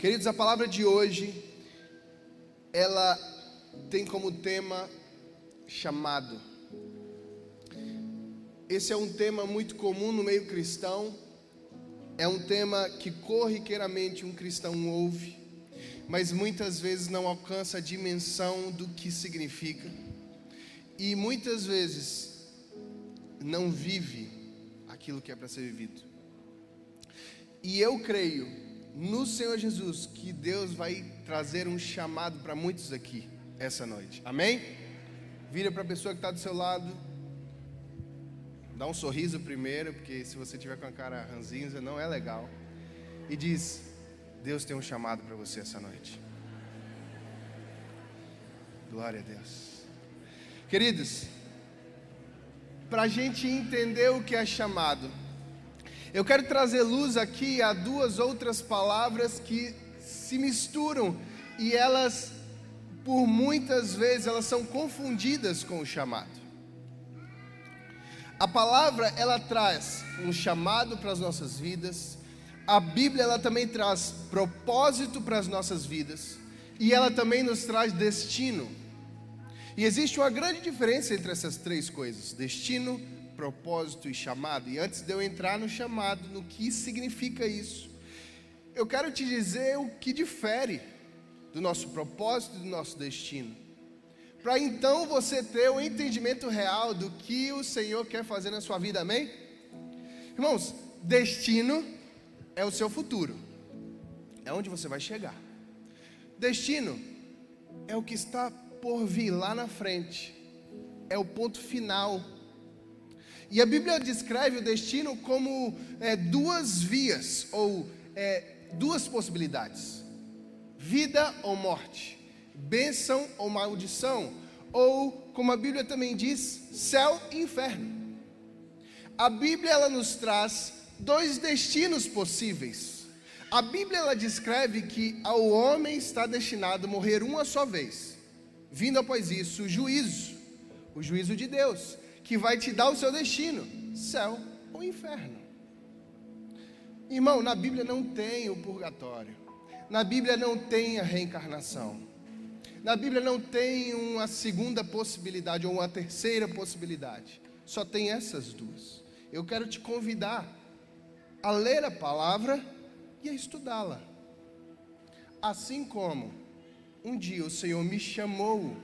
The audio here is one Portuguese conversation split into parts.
Queridos, a palavra de hoje, ela tem como tema chamado. Esse é um tema muito comum no meio cristão, é um tema que corriqueiramente um cristão ouve, mas muitas vezes não alcança a dimensão do que significa, e muitas vezes não vive aquilo que é para ser vivido. E eu creio no Senhor Jesus que Deus vai trazer um chamado para muitos aqui essa noite. Amém? Vira para a pessoa que está do seu lado. Dá um sorriso primeiro, porque se você tiver com a cara ranzinza, não é legal. E diz: Deus tem um chamado para você essa noite. Glória a Deus. Queridos, para a gente entender o que é chamado, eu quero trazer luz aqui a duas outras palavras que se misturam e elas, por muitas vezes, elas são confundidas com o chamado. A palavra ela traz um chamado para as nossas vidas. A Bíblia ela também traz propósito para as nossas vidas e ela também nos traz destino. E existe uma grande diferença entre essas três coisas: destino, propósito e chamado. E antes de eu entrar no chamado, no que significa isso, eu quero te dizer o que difere do nosso propósito e do nosso destino. Para então você ter o entendimento real do que o Senhor quer fazer na sua vida, amém? Irmãos, destino é o seu futuro, é onde você vai chegar. Destino é o que está por vir lá na frente, é o ponto final e a Bíblia descreve o destino como é, duas vias, ou é, duas possibilidades: vida ou morte, bênção ou maldição, ou, como a Bíblia também diz, céu e inferno. A Bíblia ela nos traz dois destinos possíveis. A Bíblia ela descreve que ao homem está destinado a morrer uma só vez, vindo após isso o juízo, o juízo de Deus que vai te dar o seu destino: céu ou inferno. Irmão, na Bíblia não tem o purgatório. Na Bíblia não tem a reencarnação. Na Bíblia não tem uma segunda possibilidade ou uma terceira possibilidade. Só tem essas duas. Eu quero te convidar a ler a palavra e a estudá-la. Assim como um dia o Senhor me chamou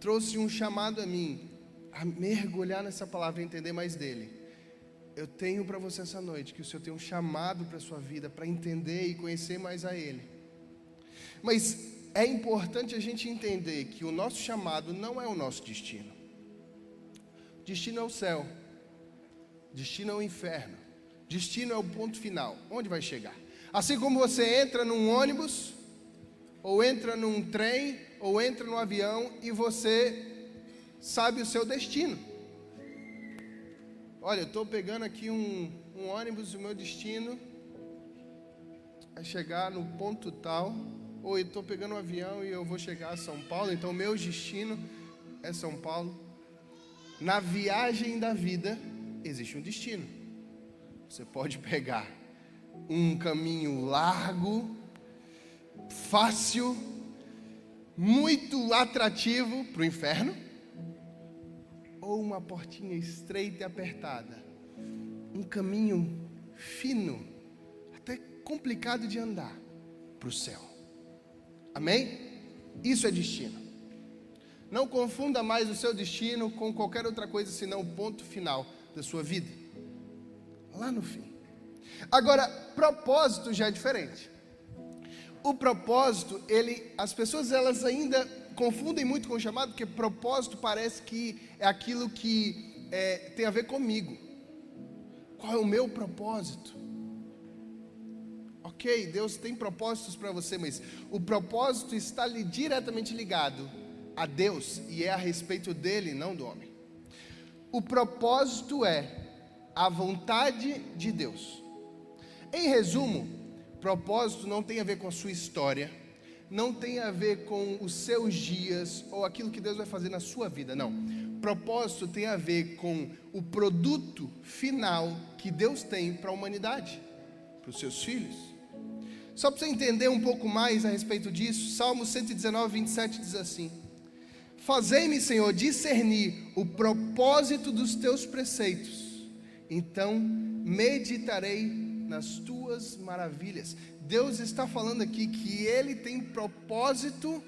trouxe um chamado a mim, a mergulhar nessa palavra e entender mais dele. Eu tenho para você essa noite que o Senhor tem um chamado para a sua vida, para entender e conhecer mais a Ele. Mas é importante a gente entender que o nosso chamado não é o nosso destino. Destino é o céu, destino é o inferno, destino é o ponto final, onde vai chegar. Assim como você entra num ônibus, ou entra num trem, ou entra no avião e você sabe o seu destino. Olha, eu estou pegando aqui um, um ônibus, o meu destino é chegar no ponto tal, ou estou pegando um avião e eu vou chegar a São Paulo, então meu destino é São Paulo. Na viagem da vida existe um destino. Você pode pegar um caminho largo, fácil, muito atrativo para o inferno, ou uma portinha estreita e apertada, um caminho fino, até complicado de andar para o céu. Amém? Isso é destino. Não confunda mais o seu destino com qualquer outra coisa senão o ponto final da sua vida. Lá no fim. Agora, propósito já é diferente o propósito, ele, as pessoas elas ainda confundem muito com o chamado, porque propósito parece que é aquilo que é, tem a ver comigo. Qual é o meu propósito? Ok, Deus tem propósitos para você, mas o propósito está ali diretamente ligado a Deus e é a respeito dele, não do homem. O propósito é a vontade de Deus. Em resumo, Propósito não tem a ver com a sua história, não tem a ver com os seus dias ou aquilo que Deus vai fazer na sua vida, não. Propósito tem a ver com o produto final que Deus tem para a humanidade, para os seus filhos. Só para você entender um pouco mais a respeito disso, Salmo 119, 27 diz assim: Fazei-me, Senhor, discernir o propósito dos teus preceitos, então meditarei nas tuas maravilhas. Deus está falando aqui que Ele tem propósito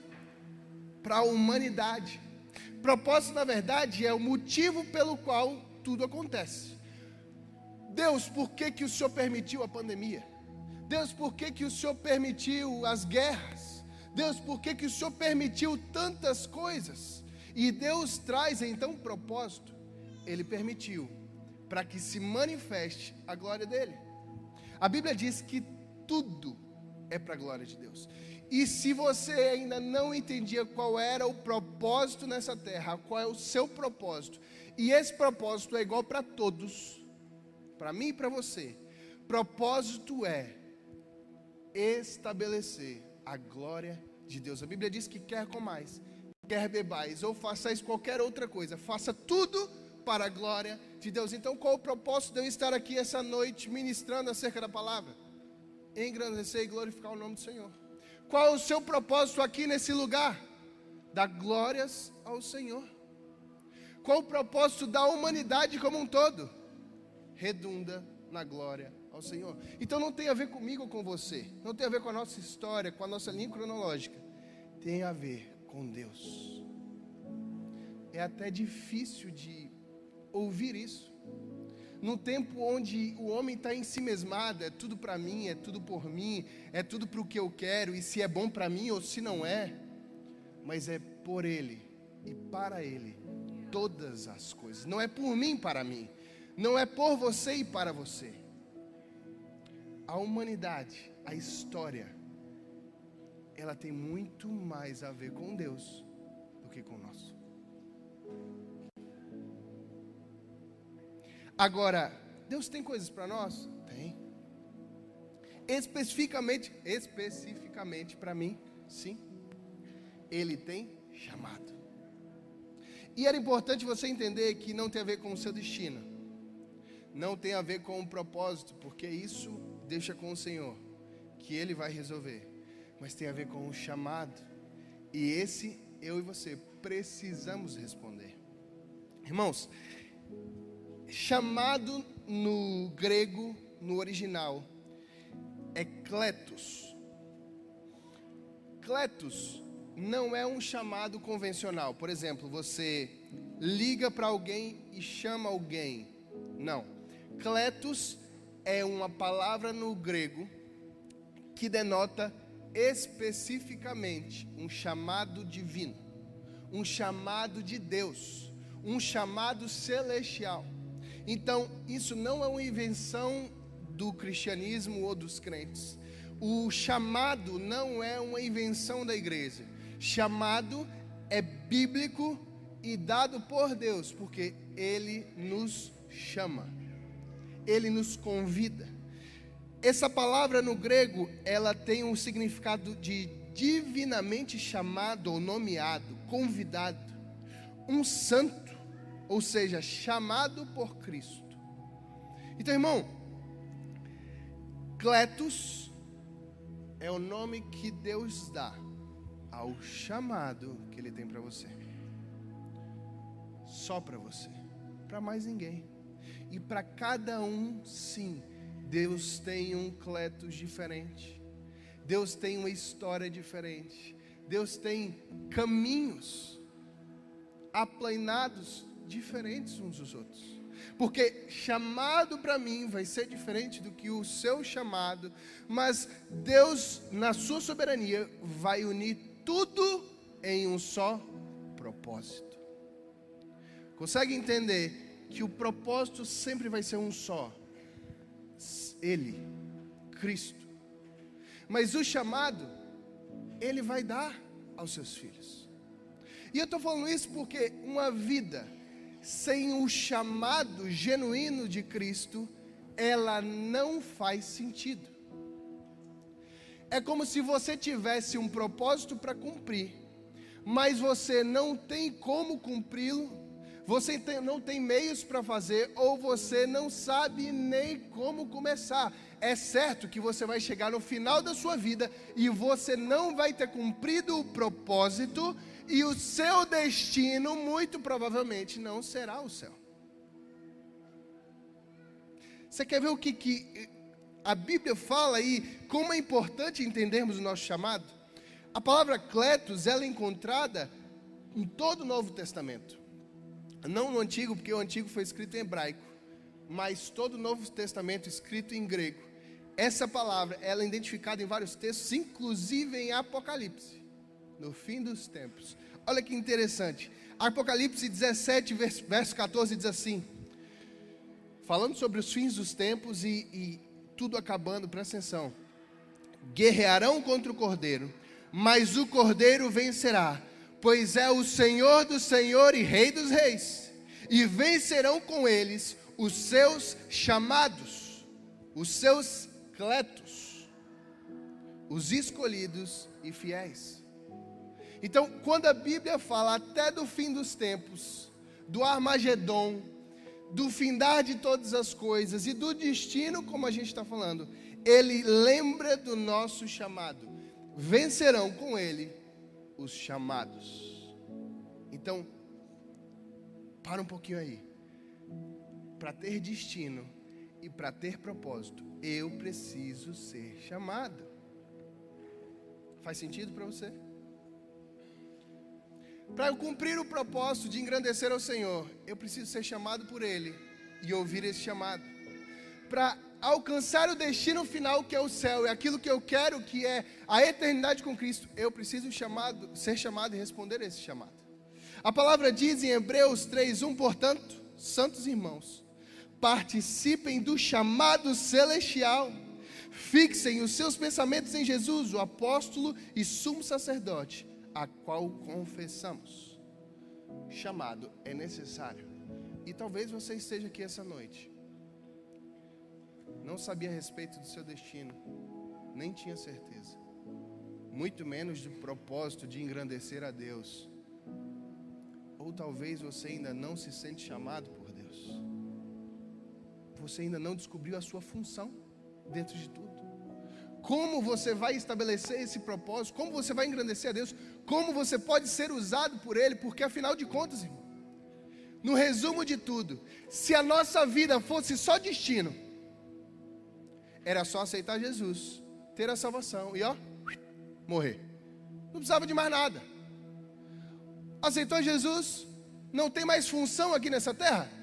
para a humanidade. Propósito, na verdade, é o motivo pelo qual tudo acontece. Deus, por que, que o Senhor permitiu a pandemia? Deus, por que, que o Senhor permitiu as guerras? Deus, por que, que o Senhor permitiu tantas coisas? E Deus traz então propósito. Ele permitiu para que se manifeste a glória dele. A Bíblia diz que tudo é para a glória de Deus. E se você ainda não entendia qual era o propósito nessa terra, qual é o seu propósito, e esse propósito é igual para todos, para mim e para você. Propósito é estabelecer a glória de Deus. A Bíblia diz que quer comais, quer bebais, ou façais qualquer outra coisa, faça tudo para a glória de Deus. Então, qual o propósito de eu estar aqui essa noite ministrando acerca da palavra? Engrandecer e glorificar o nome do Senhor. Qual o seu propósito aqui nesse lugar? Dar glórias ao Senhor. Qual o propósito da humanidade como um todo? Redunda na glória ao Senhor. Então não tem a ver comigo ou com você, não tem a ver com a nossa história, com a nossa linha cronológica, tem a ver com Deus. É até difícil de ouvir isso. Num tempo onde o homem está em si mesmado, é tudo para mim, é tudo por mim, é tudo para o que eu quero, e se é bom para mim ou se não é, mas é por Ele e para Ele todas as coisas. Não é por mim para mim, não é por você e para você. A humanidade, a história, ela tem muito mais a ver com Deus do que com nós. Agora, Deus tem coisas para nós? Tem. Especificamente, especificamente para mim, sim. Ele tem chamado. E era importante você entender que não tem a ver com o seu destino. Não tem a ver com o propósito, porque isso deixa com o Senhor, que ele vai resolver. Mas tem a ver com o chamado. E esse eu e você precisamos responder. Irmãos, chamado no grego, no original, é kletos. Kletos não é um chamado convencional. Por exemplo, você liga para alguém e chama alguém. Não. Kletos é uma palavra no grego que denota especificamente um chamado divino, um chamado de Deus, um chamado celestial. Então, isso não é uma invenção do cristianismo ou dos crentes. O chamado não é uma invenção da igreja. Chamado é bíblico e dado por Deus, porque Ele nos chama, Ele nos convida. Essa palavra no grego, ela tem um significado de divinamente chamado ou nomeado, convidado, um santo ou seja, chamado por Cristo. Então, irmão, Cletus é o nome que Deus dá ao chamado que Ele tem para você. Só para você, para mais ninguém. E para cada um, sim, Deus tem um Cletus diferente. Deus tem uma história diferente. Deus tem caminhos aplainados diferentes uns dos outros. Porque chamado para mim vai ser diferente do que o seu chamado, mas Deus, na sua soberania, vai unir tudo em um só propósito. Consegue entender que o propósito sempre vai ser um só? Ele, Cristo. Mas o chamado, Ele vai dar aos seus filhos. E eu estou falando isso porque uma vida sem o chamado genuíno de Cristo, ela não faz sentido. É como se você tivesse um propósito para cumprir, mas você não tem como cumpri-lo, você tem, não tem meios para fazer, ou você não sabe nem como começar. é certo que você vai chegar no final da sua vida e você não vai ter cumprido o propósito e o seu destino muito provavelmente não será o céu. Você quer ver o que, que a Bíblia fala aí, como é importante entendermos o nosso chamado? A palavra cletos, ela é encontrada em todo o Novo Testamento. Não no Antigo, porque o Antigo foi escrito em hebraico, mas todo o Novo Testamento escrito em grego. Essa palavra, ela é identificada em vários textos, inclusive em Apocalipse, no fim dos tempos. Olha que interessante. Apocalipse 17, verso 14 diz assim: falando sobre os fins dos tempos e, e tudo acabando, presta atenção. Guerrearão contra o cordeiro, mas o cordeiro vencerá, pois é o Senhor do Senhor e Rei dos Reis, e vencerão com eles os seus chamados, os seus cletos, os escolhidos e fiéis. Então, quando a Bíblia fala até do fim dos tempos, do Armagedon, do findar de todas as coisas e do destino, como a gente está falando, ele lembra do nosso chamado. Vencerão com ele os chamados. Então, para um pouquinho aí. Para ter destino e para ter propósito, eu preciso ser chamado. Faz sentido para você? Para eu cumprir o propósito de engrandecer ao Senhor, eu preciso ser chamado por Ele e ouvir esse chamado. Para alcançar o destino final que é o céu, é aquilo que eu quero, que é a eternidade com Cristo, eu preciso chamado, ser chamado e responder a esse chamado. A palavra diz em Hebreus 3:1, portanto, santos irmãos, participem do chamado celestial. Fixem os seus pensamentos em Jesus, o apóstolo e sumo sacerdote, a qual confessamos. Chamado é necessário. E talvez você esteja aqui essa noite. Não sabia a respeito do seu destino, nem tinha certeza. Muito menos do propósito de engrandecer a Deus. Ou talvez você ainda não se sente chamado por Deus. Você ainda não descobriu a sua função dentro de tudo como você vai estabelecer esse propósito, como você vai engrandecer a Deus, como você pode ser usado por Ele, porque afinal de contas, irmão, no resumo de tudo, se a nossa vida fosse só destino, era só aceitar Jesus, ter a salvação e ó, morrer. Não precisava de mais nada. Aceitou Jesus, não tem mais função aqui nessa terra?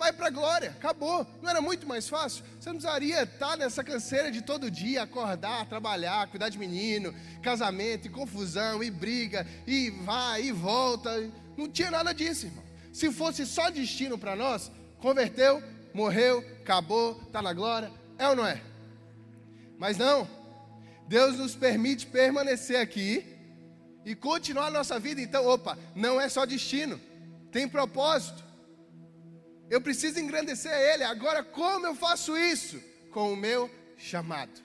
Vai para a glória, acabou. Não era muito mais fácil? Você não precisaria estar nessa canseira de todo dia, acordar, trabalhar, cuidar de menino, casamento, e confusão, e briga, e vai, e volta. Não tinha nada disso, irmão. Se fosse só destino para nós, converteu, morreu, acabou, está na glória, é ou não é? Mas não, Deus nos permite permanecer aqui e continuar a nossa vida. Então, opa, não é só destino, tem propósito. Eu preciso engrandecer a Ele. Agora, como eu faço isso? Com o meu chamado.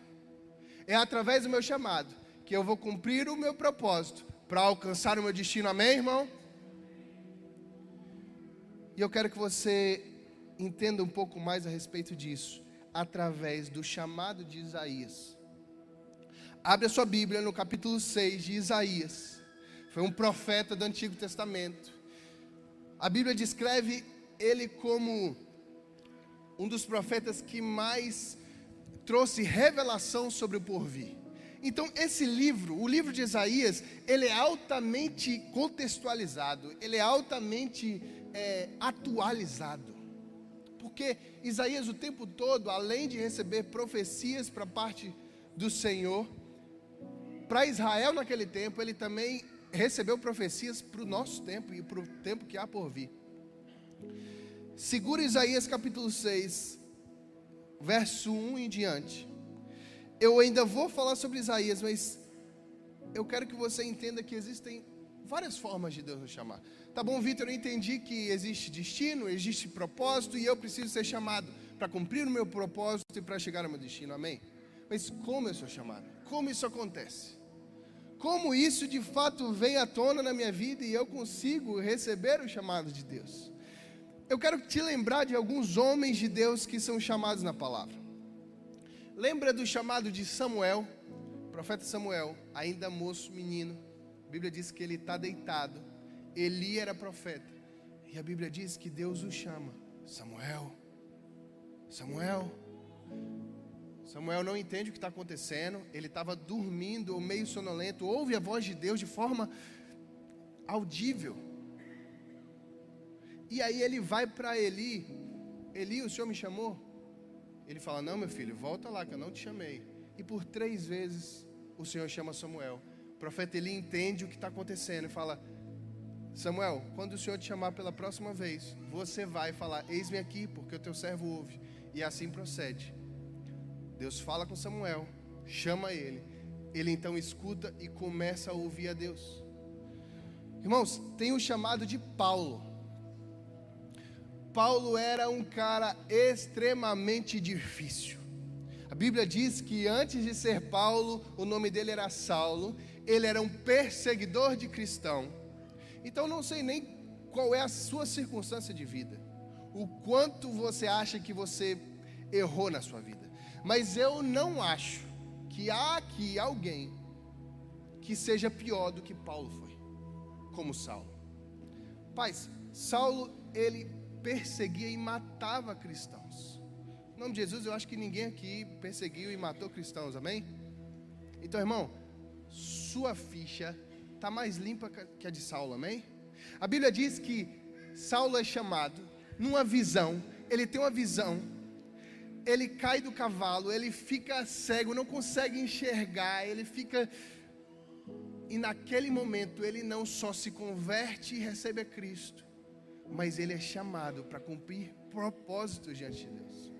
É através do meu chamado que eu vou cumprir o meu propósito para alcançar o meu destino. Amém, irmão? E eu quero que você entenda um pouco mais a respeito disso, através do chamado de Isaías. Abre a sua Bíblia no capítulo 6 de Isaías. Foi um profeta do Antigo Testamento. A Bíblia descreve ele como um dos profetas que mais trouxe revelação sobre o porvir. Então, esse livro, o livro de Isaías, ele é altamente contextualizado, ele é altamente é, atualizado. Porque Isaías, o tempo todo, além de receber profecias para parte do Senhor, para Israel naquele tempo, ele também recebeu profecias para o nosso tempo e para o tempo que há por vir. Segura Isaías capítulo 6, verso 1 em diante. Eu ainda vou falar sobre Isaías, mas eu quero que você entenda que existem várias formas de Deus nos chamar. Tá bom, Vitor, eu entendi que existe destino, existe propósito e eu preciso ser chamado para cumprir o meu propósito e para chegar ao meu destino. Amém? Mas como eu sou chamado? Como isso acontece? Como isso de fato vem à tona na minha vida e eu consigo receber o chamado de Deus? Eu quero te lembrar de alguns homens de Deus que são chamados na palavra. Lembra do chamado de Samuel? Profeta Samuel, ainda moço, menino. A Bíblia diz que ele está deitado. Eli era profeta. E a Bíblia diz que Deus o chama: Samuel, Samuel. Samuel não entende o que está acontecendo. Ele estava dormindo ou meio sonolento. Ouve a voz de Deus de forma audível. E aí ele vai para Eli. Eli, o senhor me chamou? Ele fala: Não, meu filho, volta lá que eu não te chamei. E por três vezes o Senhor chama Samuel. O profeta Eli entende o que está acontecendo e fala: Samuel, quando o Senhor te chamar pela próxima vez, você vai falar: Eis-me aqui, porque o teu servo ouve. E assim procede. Deus fala com Samuel, chama ele. Ele então escuta e começa a ouvir a Deus. Irmãos, tem o chamado de Paulo. Paulo era um cara extremamente difícil. A Bíblia diz que antes de ser Paulo, o nome dele era Saulo, ele era um perseguidor de cristão. Então não sei nem qual é a sua circunstância de vida, o quanto você acha que você errou na sua vida. Mas eu não acho que há aqui alguém que seja pior do que Paulo foi, como Saulo. Paz, Saulo, ele perseguia e matava cristãos. Em nome de Jesus, eu acho que ninguém aqui perseguiu e matou cristãos, amém? Então, irmão, sua ficha está mais limpa que a de Saulo, amém? A Bíblia diz que Saulo é chamado numa visão, ele tem uma visão, ele cai do cavalo, ele fica cego, não consegue enxergar, ele fica. E naquele momento ele não só se converte e recebe a Cristo, mas ele é chamado para cumprir propósitos diante de Deus.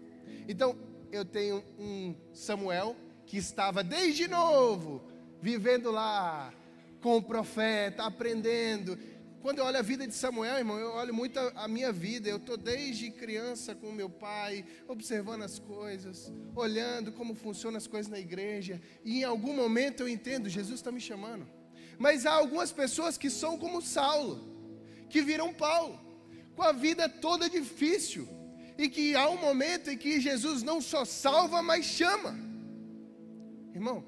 Então, eu tenho um Samuel que estava desde novo vivendo lá com o profeta, aprendendo. Quando eu olho a vida de Samuel, irmão, eu olho muito a, a minha vida. Eu estou desde criança com meu pai, observando as coisas, olhando como funcionam as coisas na igreja. E em algum momento eu entendo, Jesus está me chamando. Mas há algumas pessoas que são como Saulo, que viram Paulo com a vida toda difícil, e que há um momento em que Jesus não só salva, mas chama. Irmão,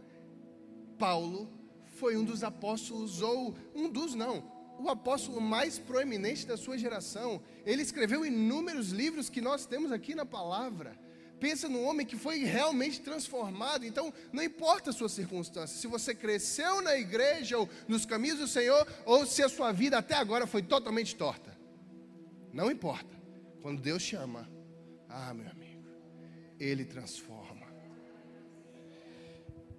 Paulo foi um dos apóstolos, ou um dos não, o apóstolo mais proeminente da sua geração. Ele escreveu inúmeros livros que nós temos aqui na palavra. Pensa no homem que foi realmente transformado. Então, não importa a sua circunstância, se você cresceu na igreja ou nos caminhos do Senhor, ou se a sua vida até agora foi totalmente torta. Não importa. Quando Deus chama, ah, meu amigo, Ele transforma.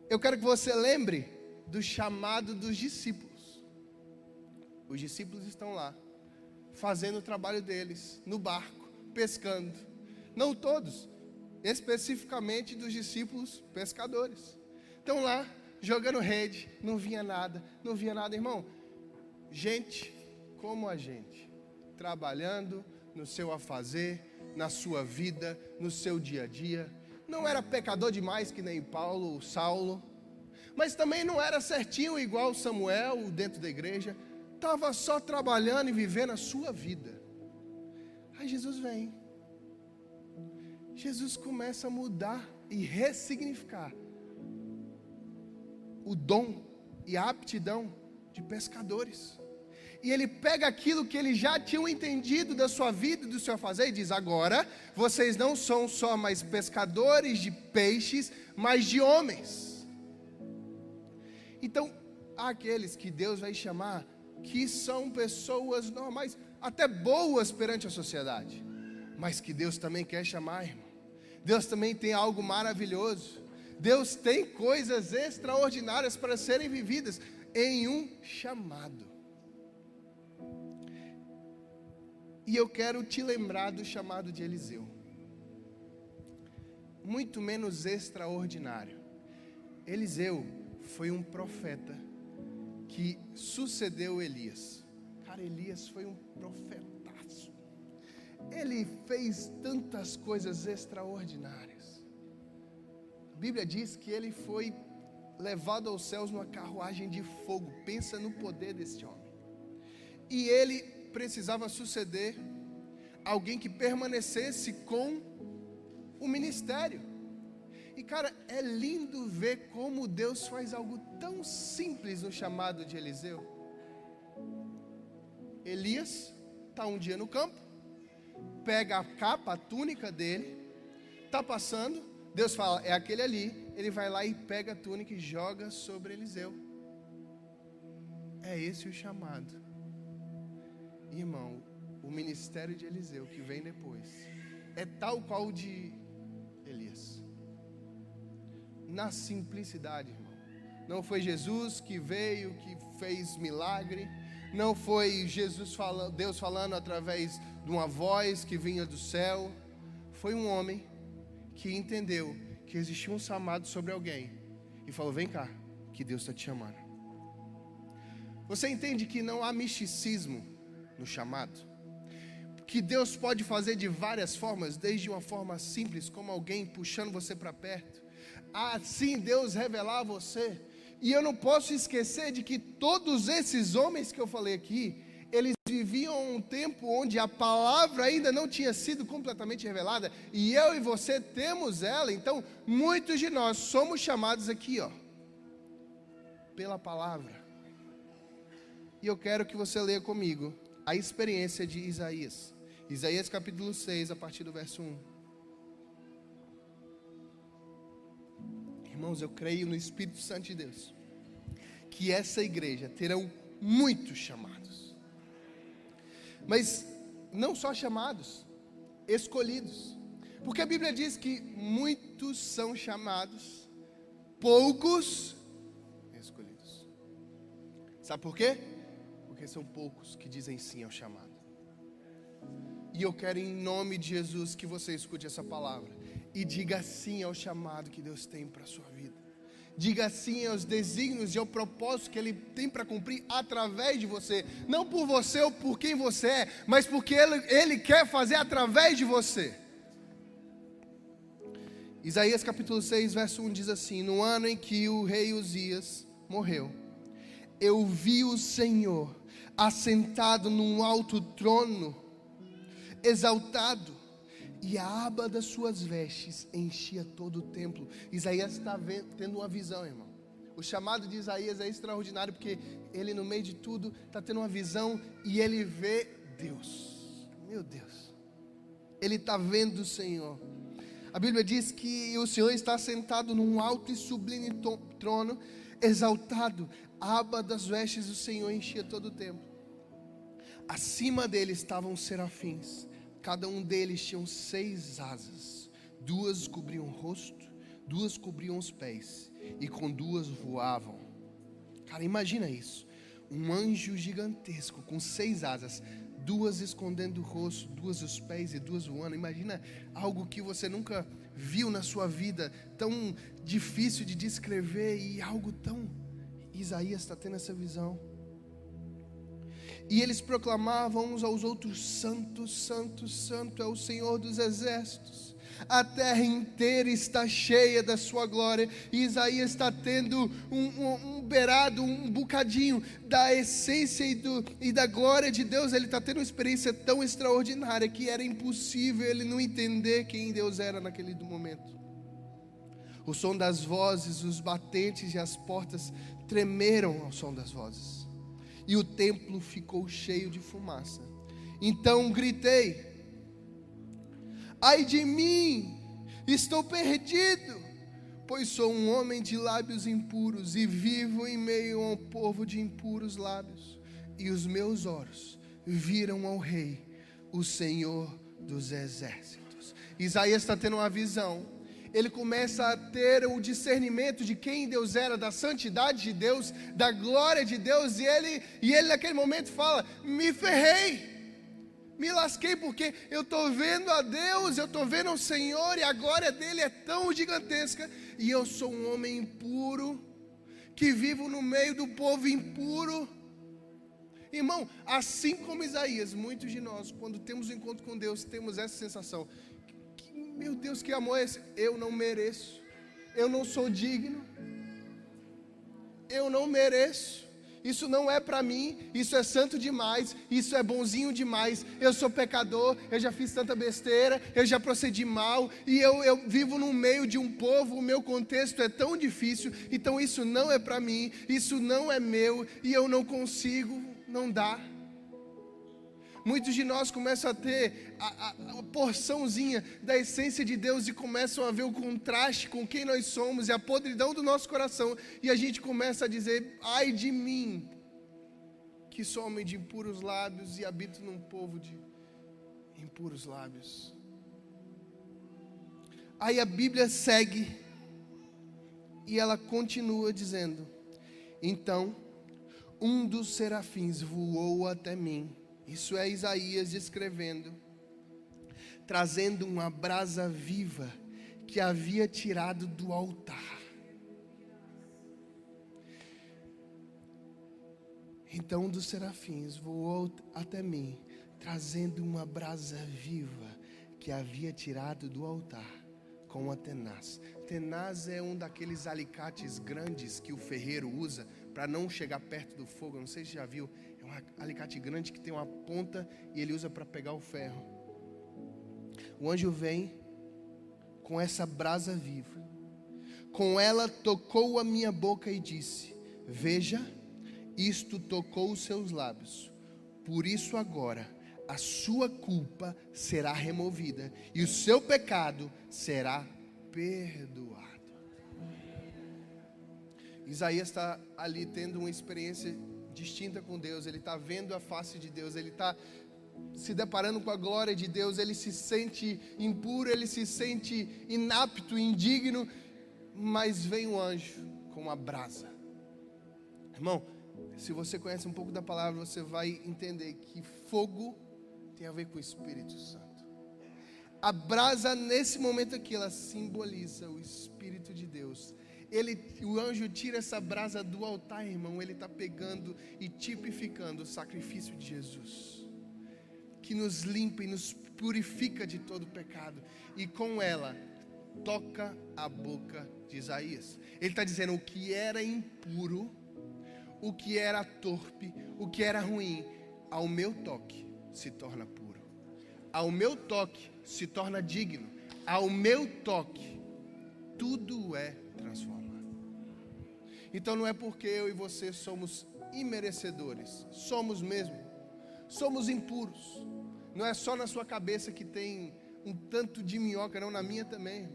Eu quero que você lembre do chamado dos discípulos. Os discípulos estão lá, fazendo o trabalho deles, no barco, pescando. Não todos, especificamente dos discípulos pescadores. Estão lá, jogando rede, não vinha nada, não vinha nada, irmão. Gente como a gente trabalhando no seu afazer, na sua vida, no seu dia a dia. Não era pecador demais que nem Paulo, ou Saulo, mas também não era certinho igual Samuel dentro da igreja. Estava só trabalhando e vivendo a sua vida. Aí Jesus vem. Jesus começa a mudar e ressignificar o dom e a aptidão de pescadores. E ele pega aquilo que eles já tinham entendido da sua vida e do seu fazer e diz: agora vocês não são só mais pescadores de peixes, mas de homens. Então, há aqueles que Deus vai chamar que são pessoas normais, até boas perante a sociedade, mas que Deus também quer chamar, irmão. Deus também tem algo maravilhoso. Deus tem coisas extraordinárias para serem vividas em um chamado. E eu quero te lembrar do chamado de Eliseu. Muito menos extraordinário. Eliseu foi um profeta que sucedeu Elias. Cara, Elias foi um profetaço. Ele fez tantas coisas extraordinárias. A Bíblia diz que ele foi levado aos céus numa carruagem de fogo. Pensa no poder desse homem. E ele precisava suceder alguém que permanecesse com o ministério. E cara, é lindo ver como Deus faz algo tão simples no chamado de Eliseu. Elias está um dia no campo, pega a capa, a túnica dele, está passando, Deus fala, é aquele ali, ele vai lá e pega a túnica e joga sobre Eliseu. É esse o chamado. Irmão, o ministério de Eliseu que vem depois é tal qual o de Elias. Na simplicidade, irmão. Não foi Jesus que veio, que fez milagre. Não foi Jesus falando, Deus falando através de uma voz que vinha do céu. Foi um homem que entendeu que existia um chamado sobre alguém e falou: Vem cá, que Deus está te chamando. Você entende que não há misticismo no chamado? Que Deus pode fazer de várias formas, desde uma forma simples, como alguém puxando você para perto, assim Deus revelar a você. E eu não posso esquecer de que todos esses homens que eu falei aqui, eles viviam um tempo onde a palavra ainda não tinha sido completamente revelada, e eu e você temos ela, então muitos de nós somos chamados aqui, ó, pela palavra. E eu quero que você leia comigo a experiência de Isaías. Isaías capítulo 6, a partir do verso 1. Irmãos, eu creio no Espírito Santo de Deus, que essa igreja terão muitos chamados, mas não só chamados, escolhidos, porque a Bíblia diz que muitos são chamados, poucos escolhidos. Sabe por quê? Porque são poucos que dizem sim ao chamado. E eu quero, em nome de Jesus, que você escute essa palavra e diga sim ao chamado que Deus tem para a sua vida. Diga sim aos desígnios e ao propósito que Ele tem para cumprir através de você. Não por você ou por quem você é, mas porque Ele, Ele quer fazer através de você. Isaías capítulo 6, verso 1 diz assim: No ano em que o rei Uzias morreu, eu vi o Senhor assentado num alto trono, exaltado, e a aba das suas vestes enchia todo o templo. Isaías está tendo uma visão, irmão. O chamado de Isaías é extraordinário porque ele, no meio de tudo, está tendo uma visão e ele vê Deus. Meu Deus, ele está vendo o Senhor. A Bíblia diz que o Senhor está sentado num alto e sublime trono, exaltado. Aba das vestes do Senhor enchia todo o templo. Acima dele estavam serafins, cada um deles tinha seis asas, duas cobriam o rosto, duas cobriam os pés, e com duas voavam. Cara, imagina isso: um anjo gigantesco com seis asas, duas escondendo o rosto, duas os pés e duas voando. Imagina algo que você nunca viu na sua vida, tão difícil de descrever e algo tão. Isaías está tendo essa visão. E eles proclamavam uns aos outros: Santo, Santo, Santo é o Senhor dos exércitos. A terra inteira está cheia da sua glória. E Isaías está tendo um, um, um beirado, um bocadinho da essência e, do, e da glória de Deus. Ele está tendo uma experiência tão extraordinária que era impossível ele não entender quem Deus era naquele momento. O som das vozes, os batentes e as portas tremeram ao som das vozes e o templo ficou cheio de fumaça. Então gritei: Ai de mim, estou perdido, pois sou um homem de lábios impuros e vivo em meio a um povo de impuros lábios. E os meus olhos viram ao Rei, o Senhor dos exércitos. Isaías está tendo uma visão ele começa a ter o discernimento de quem Deus era, da santidade de Deus, da glória de Deus, e ele, e ele naquele momento fala: Me ferrei, me lasquei, porque eu estou vendo a Deus, eu estou vendo o Senhor, e a glória dele é tão gigantesca, e eu sou um homem impuro, que vivo no meio do povo impuro. Irmão, assim como Isaías, muitos de nós, quando temos um encontro com Deus, temos essa sensação meu Deus, que amor é esse? Eu não mereço. Eu não sou digno. Eu não mereço. isso não é para mim, isso é santo demais, isso é bonzinho demais, eu sou pecador, eu já fiz tanta besteira, eu já procedi mal, e eu, eu vivo no meio de um povo, o meu contexto é tão difícil, então isso não é para mim, isso não é meu, e eu não consigo, não dá. Muitos de nós começam a ter a, a, a, porçãozinha da essência de Deus e começam a ver o contraste com quem nós somos e a podridão do nosso coração, e a gente começa a dizer: ai de mim, que sou homem de impuros lábios e habito num povo de impuros lábios. Aí a Bíblia segue e ela continua dizendo: Então um dos serafins voou até mim isso é Isaías escrevendo, trazendo uma brasa viva que havia tirado do altar. Então um dos serafins voou até mim, trazendo uma brasa viva que havia tirado do altar com uma tenaz. Tenaz é um daqueles alicates grandes que o ferreiro usa para não chegar perto do fogo. Não sei se já viu um alicate grande que tem uma ponta e ele usa para pegar o ferro. O anjo vem com essa brasa viva. Com ela tocou a minha boca e disse: Veja, isto tocou os seus lábios. Por isso agora a sua culpa será removida e o seu pecado será perdoado. Isaías está ali tendo uma experiência distinta com Deus, ele está vendo a face de Deus, ele está se deparando com a glória de Deus, ele se sente impuro, ele se sente inapto, indigno, mas vem um anjo com uma brasa. Irmão, se você conhece um pouco da palavra, você vai entender que fogo tem a ver com o Espírito Santo. A brasa, nesse momento aqui, ela simboliza o Espírito de Deus ele, o anjo tira essa brasa do altar, irmão. Ele está pegando e tipificando o sacrifício de Jesus, que nos limpa e nos purifica de todo pecado. E com ela, toca a boca de Isaías. Ele está dizendo o que era impuro, o que era torpe, o que era ruim, ao meu toque se torna puro. Ao meu toque se torna digno. Ao meu toque, tudo é transforma. Então não é porque eu e você somos imerecedores, somos mesmo, somos impuros. Não é só na sua cabeça que tem um tanto de minhoca, não, na minha também.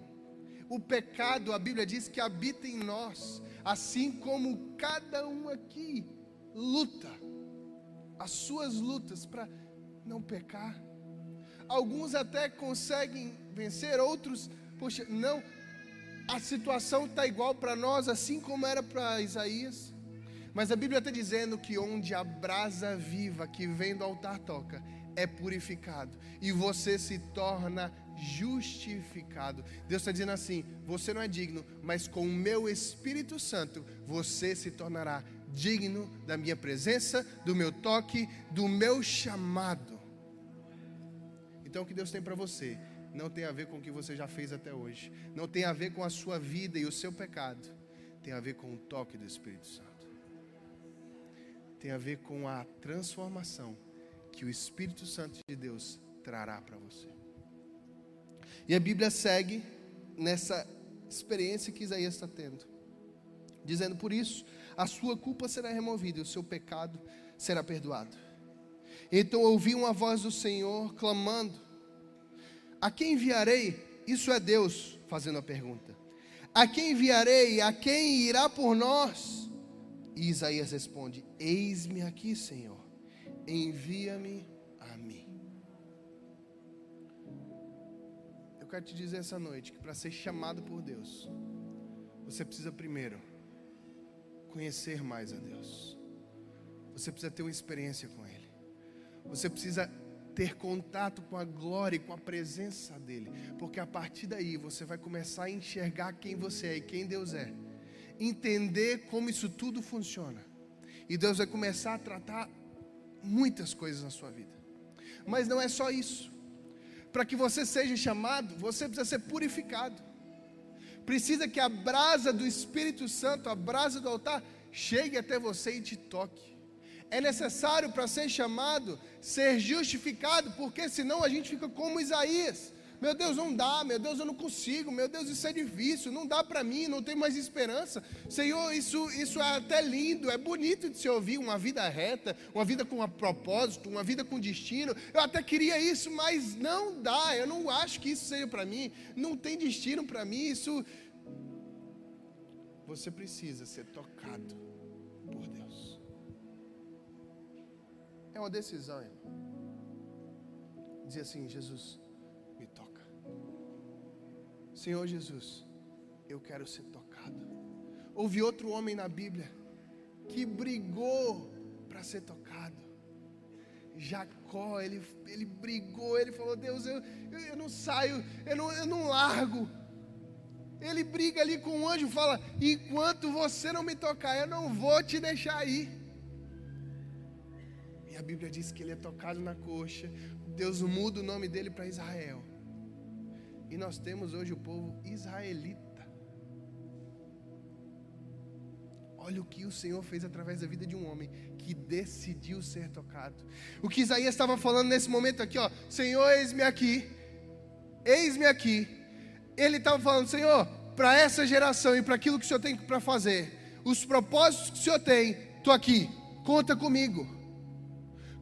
O pecado, a Bíblia diz que habita em nós, assim como cada um aqui luta as suas lutas para não pecar. Alguns até conseguem vencer, outros, poxa, não, a situação está igual para nós, assim como era para Isaías. Mas a Bíblia está dizendo que onde a brasa viva que vem do altar toca, é purificado. E você se torna justificado. Deus está dizendo assim: você não é digno, mas com o meu Espírito Santo você se tornará digno da minha presença, do meu toque, do meu chamado. Então o que Deus tem para você não tem a ver com o que você já fez até hoje, não tem a ver com a sua vida e o seu pecado, tem a ver com o toque do Espírito Santo, tem a ver com a transformação que o Espírito Santo de Deus trará para você. E a Bíblia segue nessa experiência que Isaías está tendo, dizendo: por isso, a sua culpa será removida e o seu pecado será perdoado. Então ouvi uma voz do Senhor clamando, a quem enviarei? Isso é Deus fazendo a pergunta. A quem enviarei? A quem irá por nós? E Isaías responde: Eis-me aqui, Senhor. Envia-me a mim. Eu quero te dizer essa noite que para ser chamado por Deus, você precisa primeiro conhecer mais a Deus. Você precisa ter uma experiência com Ele. Você precisa ter contato com a glória e com a presença dEle, porque a partir daí você vai começar a enxergar quem você é e quem Deus é, entender como isso tudo funciona, e Deus vai começar a tratar muitas coisas na sua vida, mas não é só isso, para que você seja chamado, você precisa ser purificado, precisa que a brasa do Espírito Santo, a brasa do altar, chegue até você e te toque. É necessário para ser chamado, ser justificado, porque senão a gente fica como Isaías. Meu Deus, não dá, meu Deus, eu não consigo, meu Deus, isso é difícil, não dá para mim, não tenho mais esperança. Senhor, isso, isso é até lindo, é bonito de se ouvir uma vida reta, uma vida com um propósito, uma vida com destino. Eu até queria isso, mas não dá, eu não acho que isso seja para mim, não tem destino para mim, isso. Você precisa ser tocado por Deus. É uma decisão, irmão. Dizer assim, Jesus, Senhor Jesus, eu quero ser tocado. Houve outro homem na Bíblia que brigou para ser tocado. Jacó, ele, ele brigou, ele falou: Deus, eu, eu, eu não saio, eu não, eu não largo. Ele briga ali com o anjo, fala: Enquanto você não me tocar, eu não vou te deixar ir. E a Bíblia diz que ele é tocado na coxa. Deus muda o nome dele para Israel. E nós temos hoje o povo israelita. Olha o que o Senhor fez através da vida de um homem que decidiu ser tocado. O que Isaías estava falando nesse momento aqui, ó, Senhor, eis-me aqui. Eis-me aqui. Ele estava falando, Senhor, para essa geração e para aquilo que o Senhor tem para fazer, os propósitos que o Senhor tem, estou aqui. Conta comigo.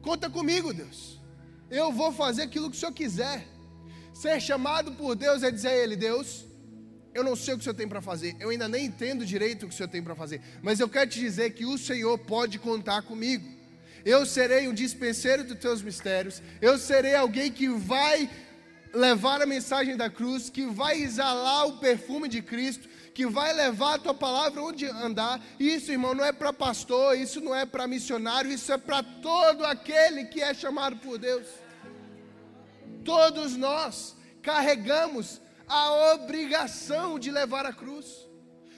Conta comigo, Deus. Eu vou fazer aquilo que o Senhor quiser. Ser chamado por Deus é dizer a Ele: Deus, eu não sei o que o Senhor tem para fazer, eu ainda nem entendo direito o que o Senhor tem para fazer, mas eu quero te dizer que o Senhor pode contar comigo. Eu serei um dispenseiro dos teus mistérios, eu serei alguém que vai levar a mensagem da cruz, que vai exalar o perfume de Cristo, que vai levar a tua palavra onde andar. Isso, irmão, não é para pastor, isso não é para missionário, isso é para todo aquele que é chamado por Deus. Todos nós carregamos a obrigação de levar a cruz.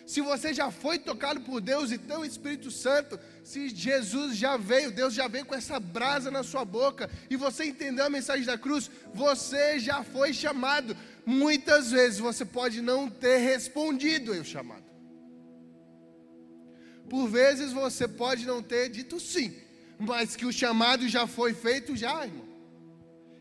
Se você já foi tocado por Deus e tem o Espírito Santo, se Jesus já veio, Deus já veio com essa brasa na sua boca, e você entendeu a mensagem da cruz, você já foi chamado. Muitas vezes você pode não ter respondido ao chamado. Por vezes você pode não ter dito sim, mas que o chamado já foi feito, já, irmão.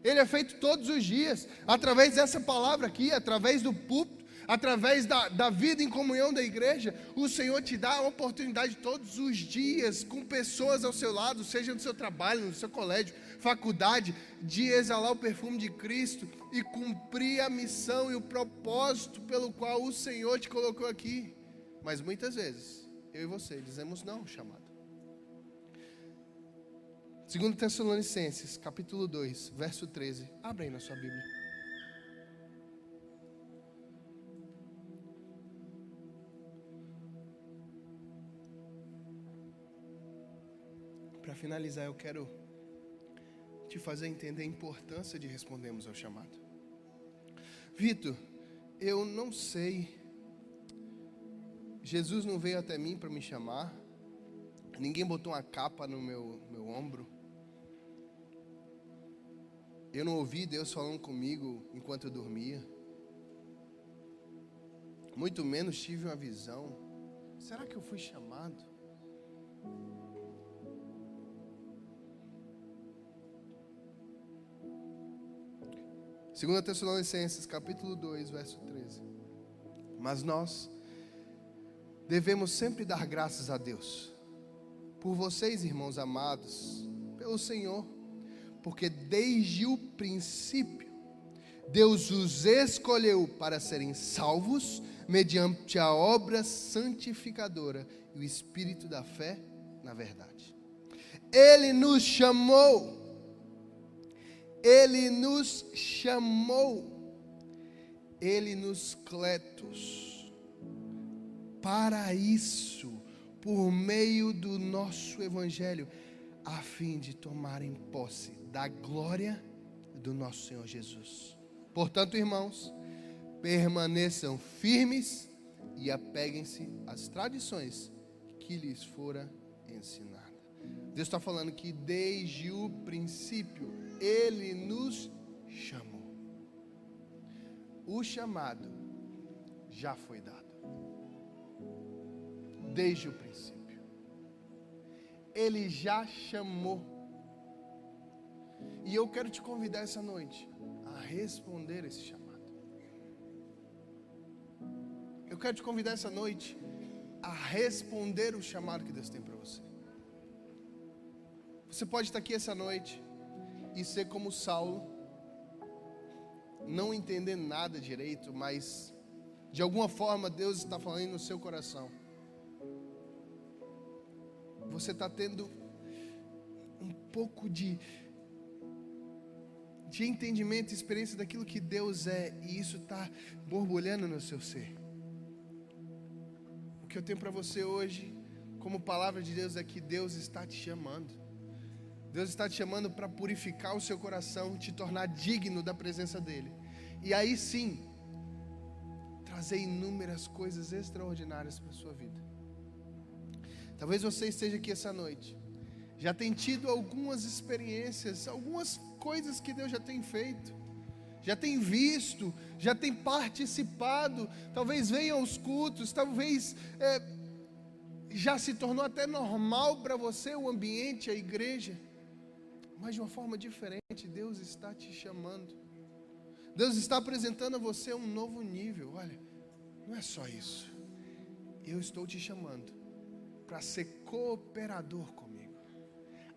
Ele é feito todos os dias, através dessa palavra aqui, através do púlpito, através da, da vida em comunhão da igreja. O Senhor te dá a oportunidade todos os dias, com pessoas ao seu lado, seja no seu trabalho, no seu colégio, faculdade, de exalar o perfume de Cristo e cumprir a missão e o propósito pelo qual o Senhor te colocou aqui. Mas muitas vezes, eu e você dizemos não, chamado. Segundo Tessalonicenses, capítulo 2, verso 13. Abre aí na sua Bíblia. Para finalizar, eu quero te fazer entender a importância de respondermos ao chamado. Vitor, eu não sei. Jesus não veio até mim para me chamar. Ninguém botou uma capa no meu, meu ombro. Eu não ouvi Deus falando comigo enquanto eu dormia. Muito menos tive uma visão. Será que eu fui chamado? Segunda Tessalonicenses, capítulo 2, verso 13. Mas nós devemos sempre dar graças a Deus por vocês, irmãos amados, pelo Senhor porque desde o princípio Deus os escolheu para serem salvos mediante a obra santificadora e o espírito da fé na verdade. Ele nos chamou, ele nos chamou, ele nos cletos para isso, por meio do nosso evangelho, a fim de tomarem posse da glória do nosso Senhor Jesus. Portanto, irmãos, permaneçam firmes e apeguem-se às tradições que lhes fora ensinada. Deus está falando que desde o princípio Ele nos chamou. O chamado já foi dado. Desde o princípio. Ele já chamou. E eu quero te convidar essa noite a responder esse chamado. Eu quero te convidar essa noite a responder o chamado que Deus tem para você. Você pode estar aqui essa noite e ser como Saulo, não entender nada direito, mas de alguma forma Deus está falando no seu coração. Você está tendo um pouco de, de entendimento e experiência daquilo que Deus é, e isso está borbulhando no seu ser. O que eu tenho para você hoje, como palavra de Deus, é que Deus está te chamando. Deus está te chamando para purificar o seu coração, te tornar digno da presença dEle. E aí sim, trazer inúmeras coisas extraordinárias para a sua vida. Talvez você esteja aqui essa noite, já tem tido algumas experiências, algumas coisas que Deus já tem feito, já tem visto, já tem participado, talvez venha aos cultos, talvez é, já se tornou até normal para você o ambiente, a igreja, mas de uma forma diferente, Deus está te chamando. Deus está apresentando a você um novo nível. Olha, não é só isso. Eu estou te chamando para ser cooperador comigo,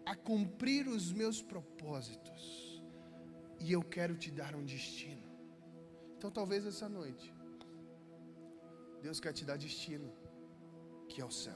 a cumprir os meus propósitos. E eu quero te dar um destino. Então, talvez essa noite, Deus quer te dar destino, que é o céu.